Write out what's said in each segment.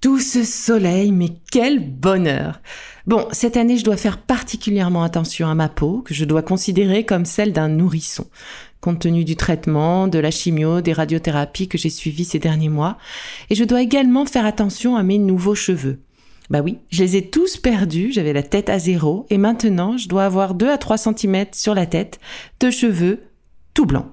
tout ce soleil, mais quel bonheur Bon, cette année, je dois faire particulièrement attention à ma peau, que je dois considérer comme celle d'un nourrisson, compte tenu du traitement, de la chimio, des radiothérapies que j'ai suivies ces derniers mois. Et je dois également faire attention à mes nouveaux cheveux. Bah oui, je les ai tous perdus, j'avais la tête à zéro, et maintenant, je dois avoir 2 à 3 cm sur la tête de cheveux tout blanc.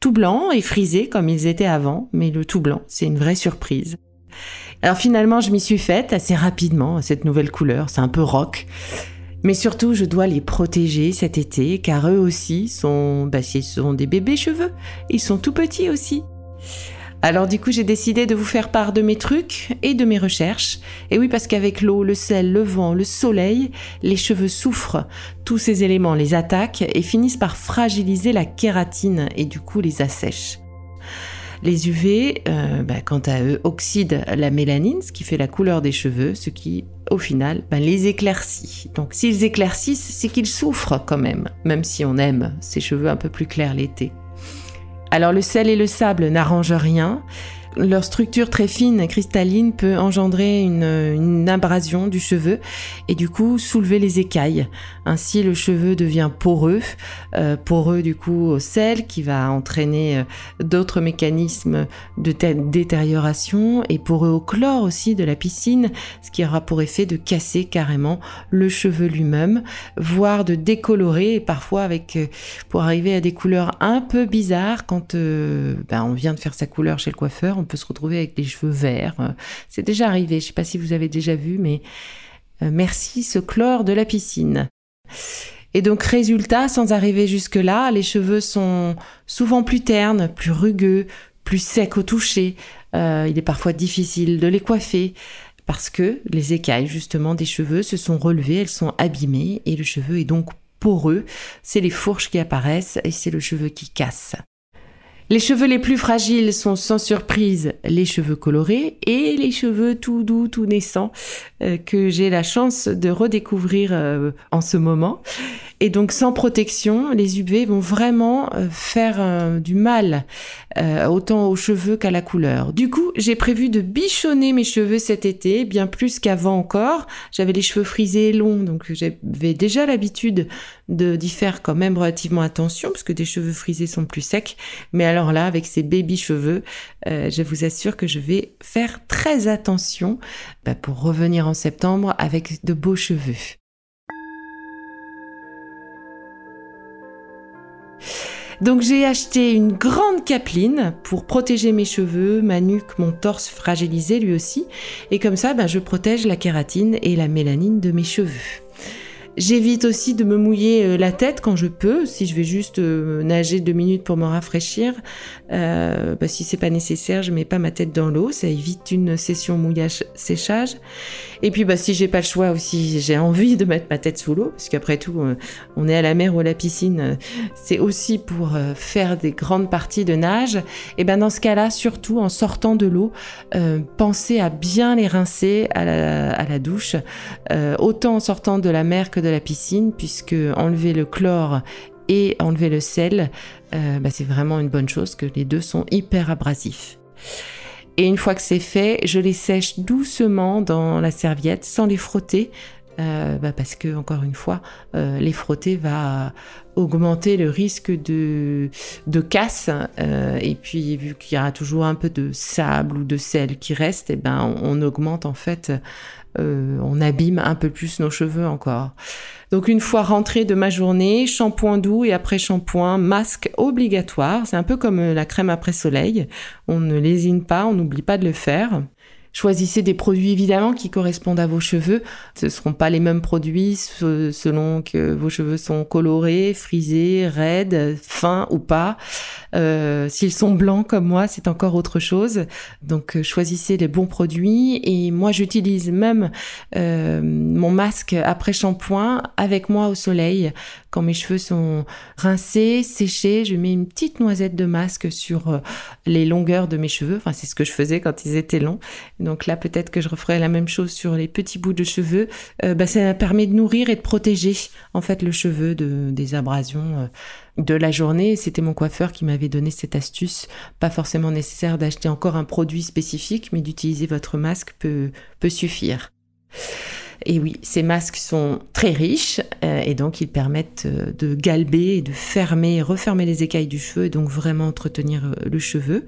Tout blanc et frisé comme ils étaient avant, mais le tout blanc, c'est une vraie surprise. Alors finalement, je m'y suis faite assez rapidement, cette nouvelle couleur, c'est un peu rock. Mais surtout, je dois les protéger cet été, car eux aussi sont, bah, sont des bébés cheveux. Ils sont tout petits aussi. Alors du coup, j'ai décidé de vous faire part de mes trucs et de mes recherches. Et oui, parce qu'avec l'eau, le sel, le vent, le soleil, les cheveux souffrent. Tous ces éléments les attaquent et finissent par fragiliser la kératine et du coup les assèchent. Les UV, euh, bah, quant à eux, oxydent la mélanine, ce qui fait la couleur des cheveux, ce qui, au final, bah, les éclaircit. Donc s'ils éclaircissent, c'est qu'ils souffrent quand même, même si on aime ces cheveux un peu plus clairs l'été. Alors le sel et le sable n'arrangent rien. Leur structure très fine, cristalline, peut engendrer une, abrasion du cheveu et du coup soulever les écailles. Ainsi, le cheveu devient poreux, euh, poreux du coup au sel qui va entraîner euh, d'autres mécanismes de détérioration et poreux au chlore aussi de la piscine, ce qui aura pour effet de casser carrément le cheveu lui-même, voire de décolorer et parfois avec euh, pour arriver à des couleurs un peu bizarres quand ben, on vient de faire sa couleur chez le coiffeur on peut se retrouver avec les cheveux verts. Euh, c'est déjà arrivé, je ne sais pas si vous avez déjà vu, mais euh, merci ce chlore de la piscine. Et donc, résultat, sans arriver jusque-là, les cheveux sont souvent plus ternes, plus rugueux, plus secs au toucher. Euh, il est parfois difficile de les coiffer parce que les écailles, justement, des cheveux se sont relevées, elles sont abîmées et le cheveu est donc poreux. C'est les fourches qui apparaissent et c'est le cheveu qui casse. Les cheveux les plus fragiles sont sans surprise les cheveux colorés et les cheveux tout doux, tout naissants euh, que j'ai la chance de redécouvrir euh, en ce moment. Et donc sans protection, les UV vont vraiment euh, faire euh, du mal euh, autant aux cheveux qu'à la couleur. Du coup, j'ai prévu de bichonner mes cheveux cet été, bien plus qu'avant encore. J'avais les cheveux frisés et longs, donc j'avais déjà l'habitude de d'y faire quand même relativement attention, parce que des cheveux frisés sont plus secs. Mais alors là, avec ces baby cheveux, je vous assure que je vais faire très attention bah, pour revenir en septembre avec de beaux cheveux. Donc j'ai acheté une grande capeline pour protéger mes cheveux, ma nuque, mon torse fragilisé lui aussi. Et comme ça, ben, je protège la kératine et la mélanine de mes cheveux. J'évite aussi de me mouiller euh, la tête quand je peux. Si je vais juste euh, nager deux minutes pour me rafraîchir, euh, bah, si c'est pas nécessaire, je mets pas ma tête dans l'eau. Ça évite une session mouillage-séchage. Et puis, bah, si j'ai pas le choix aussi, j'ai envie de mettre ma tête sous l'eau, parce qu'après tout, euh, on est à la mer ou à la piscine, c'est aussi pour faire des grandes parties de nage. Et ben dans ce cas-là, surtout en sortant de l'eau, pensez à bien les rincer à la, douche, autant en sortant de la mer que de la piscine, puisque enlever le chlore et enlever le sel, bah, c'est vraiment une bonne chose, que les deux sont hyper abrasifs. Et une fois que c'est fait, je les sèche doucement dans la serviette sans les frotter. Euh, bah, parce que encore une fois, euh, les frotter va augmenter le risque de, de casse. Euh, et puis vu qu'il y aura toujours un peu de sable ou de sel qui reste, eh ben on, augmente en fait, on abîme un peu plus nos cheveux encore. Donc une fois rentrée de ma journée, shampoing doux et après shampoing, masque obligatoire. C'est un peu comme la crème après soleil. On ne lésine pas, on n'oublie pas de le faire. Choisissez des produits évidemment qui correspondent à vos cheveux. Ce ne seront pas les mêmes produits selon que vos cheveux sont colorés, frisés, raides, fins ou pas. Euh, s'ils sont blancs comme moi, c'est encore autre chose. Donc euh, choisissez les bons produits. Et moi, j'utilise même euh, mon masque après shampoing avec moi au soleil. Quand mes cheveux sont rincés, séchés, je mets une petite noisette de masque sur les longueurs de mes cheveux. Enfin, c'est ce que je faisais quand ils étaient longs. Donc là, peut-être que je referai la même chose sur les petits bouts de cheveux. Euh, bah, ça permet de nourrir et de protéger en fait le cheveu de, des abrasions euh, de la journée. C'était mon coiffeur qui m'avait donné cette astuce. Pas forcément nécessaire d'acheter encore un produit spécifique, mais d'utiliser votre masque peut, peut suffire. Et oui, ces masques sont très riches euh, et donc ils permettent euh, de galber et de fermer, refermer les écailles du cheveu et donc vraiment entretenir euh, le cheveu.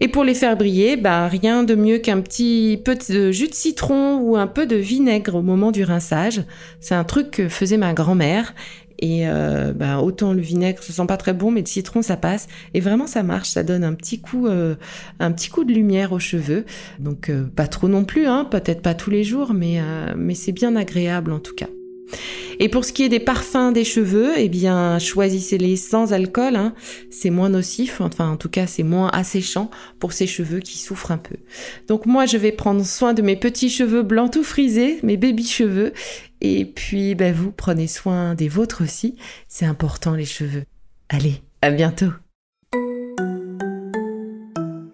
Et pour les faire briller, bah, rien de mieux qu'un petit peu de jus de citron ou un peu de vinaigre au moment du rinçage. C'est un truc que faisait ma grand-mère et euh, bah, autant le vinaigre, ça sent pas très bon, mais le citron, ça passe. Et vraiment, ça marche. Ça donne un petit coup, euh, un petit coup de lumière aux cheveux. Donc, euh, pas trop non plus, hein, peut-être pas tous les jours, mais, mais c'est bien agréable en tout cas. Et pour ce qui est des parfums des cheveux, eh bien, choisissez-les sans alcool. Hein. C'est moins nocif, enfin, en tout cas, c'est moins asséchant pour ces cheveux qui souffrent un peu. Donc, moi, je vais prendre soin de mes petits cheveux blancs tout frisés, mes baby cheveux. Et puis, ben, vous prenez soin des vôtres aussi. C'est important, les cheveux. Allez, à bientôt.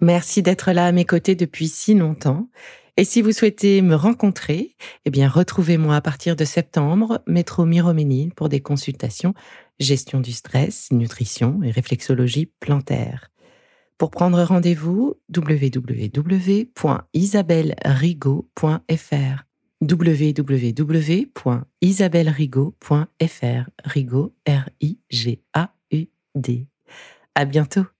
Merci d'être là à mes côtés depuis si longtemps. Et si vous souhaitez me rencontrer, eh bien, retrouvez-moi à partir de septembre, métro Miroménil, pour des consultations gestion du stress, nutrition et réflexologie plantaire. Pour prendre rendez-vous, www.isabellerigaud.fr www.isabellerigaud.fr Rigaud, R-I-G-A-U-D. À bientôt!